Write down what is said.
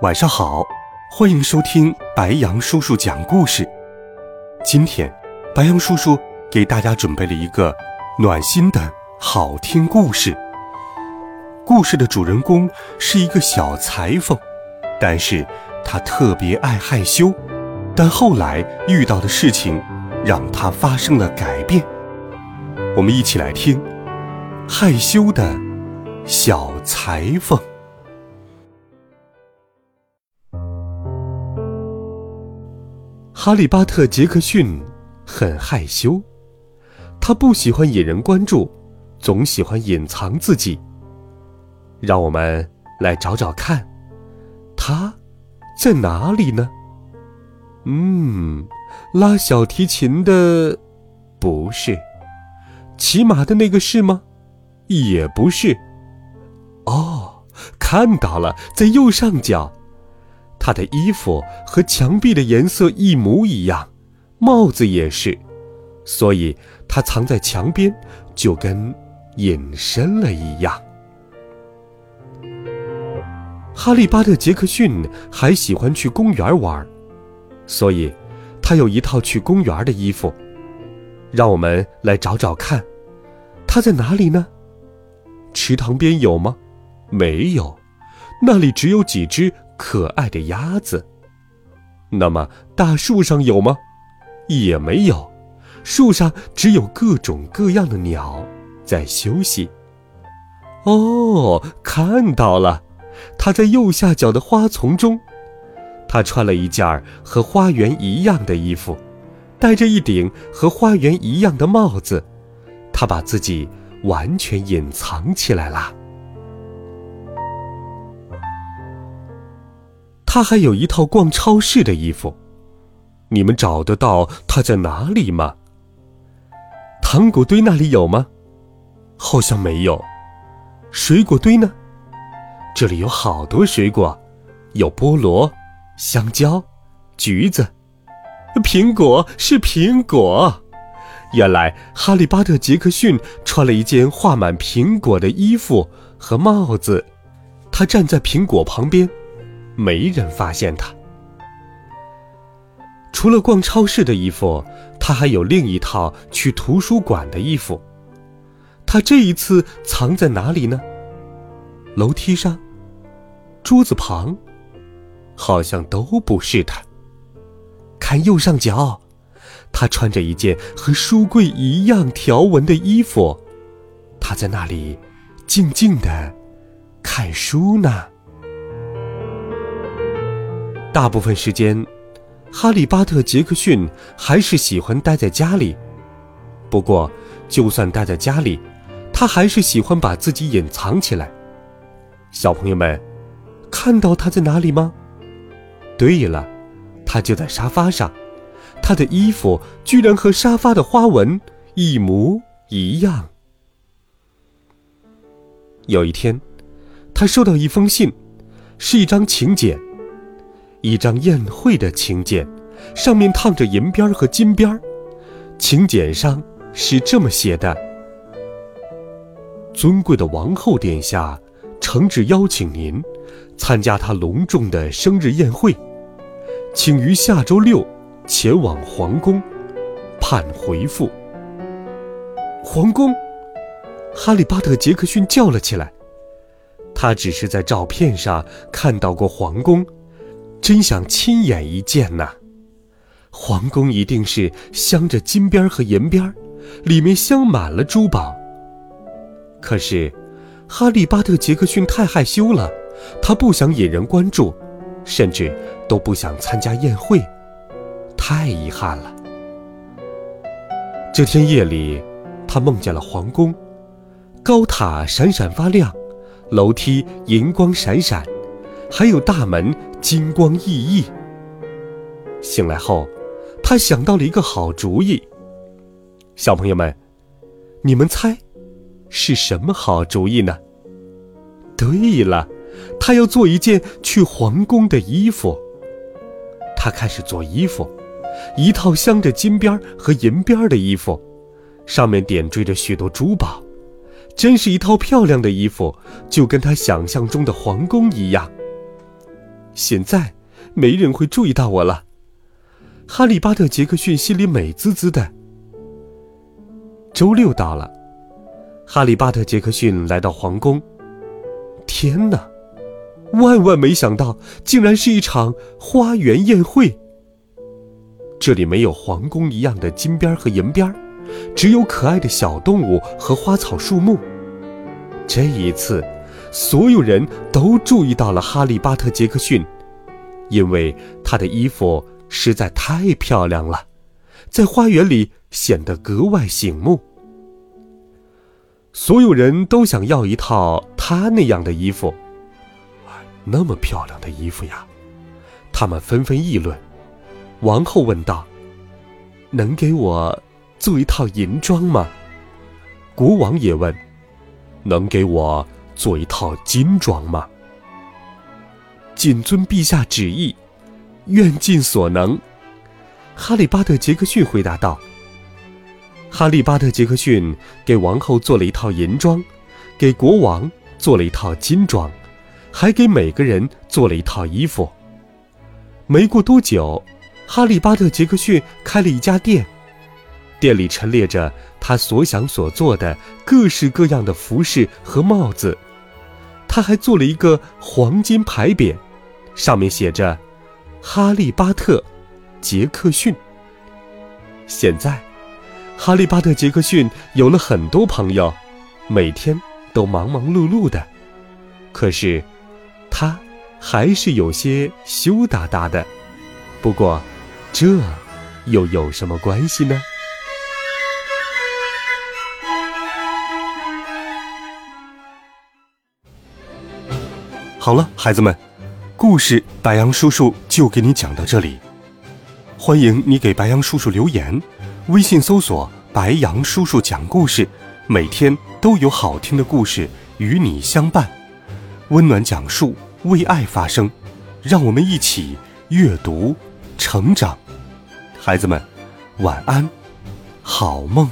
晚上好！欢迎收听白羊叔叔讲故事。今天，白羊叔叔给大家准备了一个暖心的好听故事。故事的主人公是一个小裁缝，但是他特别爱害羞。但后来遇到的事情，让他发生了改变。我们一起来听《害羞的小裁缝》。哈利巴特·杰克逊很害羞，他不喜欢引人关注，总喜欢隐藏自己。让我们来找找看，他在哪里呢？嗯，拉小提琴的不是，骑马的那个是吗？也不是。哦，看到了，在右上角。他的衣服和墙壁的颜色一模一样，帽子也是，所以他藏在墙边，就跟隐身了一样。哈利巴特·杰克逊还喜欢去公园玩，所以他有一套去公园的衣服。让我们来找找看，他在哪里呢？池塘边有吗？没有，那里只有几只。可爱的鸭子。那么大树上有吗？也没有，树上只有各种各样的鸟在休息。哦，看到了，它在右下角的花丛中。它穿了一件和花园一样的衣服，戴着一顶和花园一样的帽子。它把自己完全隐藏起来了。他还有一套逛超市的衣服，你们找得到他在哪里吗？糖果堆那里有吗？好像没有。水果堆呢？这里有好多水果，有菠萝、香蕉、橘子、苹果，是苹果。原来哈利巴特·杰克逊穿了一件画满苹果的衣服和帽子，他站在苹果旁边。没人发现他。除了逛超市的衣服，他还有另一套去图书馆的衣服。他这一次藏在哪里呢？楼梯上，桌子旁，好像都不是他。看右上角，他穿着一件和书柜一样条纹的衣服，他在那里静静的看书呢。大部分时间，哈利巴特·杰克逊还是喜欢待在家里。不过，就算待在家里，他还是喜欢把自己隐藏起来。小朋友们，看到他在哪里吗？对了，他就在沙发上。他的衣服居然和沙发的花纹一模一样。有一天，他收到一封信，是一张请柬。一张宴会的请柬，上面烫着银边和金边请柬上是这么写的：“尊贵的王后殿下，诚挚邀请您参加他隆重的生日宴会，请于下周六前往皇宫，盼回复。”皇宫，哈利巴特·杰克逊叫了起来。他只是在照片上看到过皇宫。真想亲眼一见呐！皇宫一定是镶着金边和银边，里面镶满了珠宝。可是，哈利巴特·杰克逊太害羞了，他不想引人关注，甚至都不想参加宴会，太遗憾了。这天夜里，他梦见了皇宫，高塔闪闪发亮，楼梯银光闪闪，还有大门。金光熠熠。醒来后，他想到了一个好主意。小朋友们，你们猜，是什么好主意呢？对了，他要做一件去皇宫的衣服。他开始做衣服，一套镶着金边和银边的衣服，上面点缀着许多珠宝，真是一套漂亮的衣服，就跟他想象中的皇宫一样。现在，没人会注意到我了。哈利巴特·杰克逊心里美滋滋的。周六到了，哈利巴特·杰克逊来到皇宫。天哪！万万没想到，竟然是一场花园宴会。这里没有皇宫一样的金边和银边，只有可爱的小动物和花草树木。这一次，所有人都注意到了哈利巴特·杰克逊，因为他的衣服。实在太漂亮了，在花园里显得格外醒目。所有人都想要一套他那样的衣服，那么漂亮的衣服呀！他们纷纷议论。王后问道：“能给我做一套银装吗？”国王也问：“能给我做一套金装吗？”谨遵陛下旨意。愿尽所能，哈利巴特·杰克逊回答道。哈利巴特·杰克逊给王后做了一套银装，给国王做了一套金装，还给每个人做了一套衣服。没过多久，哈利巴特·杰克逊开了一家店，店里陈列着他所想所做的各式各样的服饰和帽子。他还做了一个黄金牌匾，上面写着。哈利巴特，杰克逊。现在，哈利巴特杰克逊有了很多朋友，每天都忙忙碌碌的。可是，他还是有些羞答答的。不过，这又有什么关系呢？好了，孩子们。故事，白杨叔叔就给你讲到这里。欢迎你给白杨叔叔留言，微信搜索“白杨叔叔讲故事”，每天都有好听的故事与你相伴，温暖讲述，为爱发声，让我们一起阅读成长。孩子们，晚安，好梦。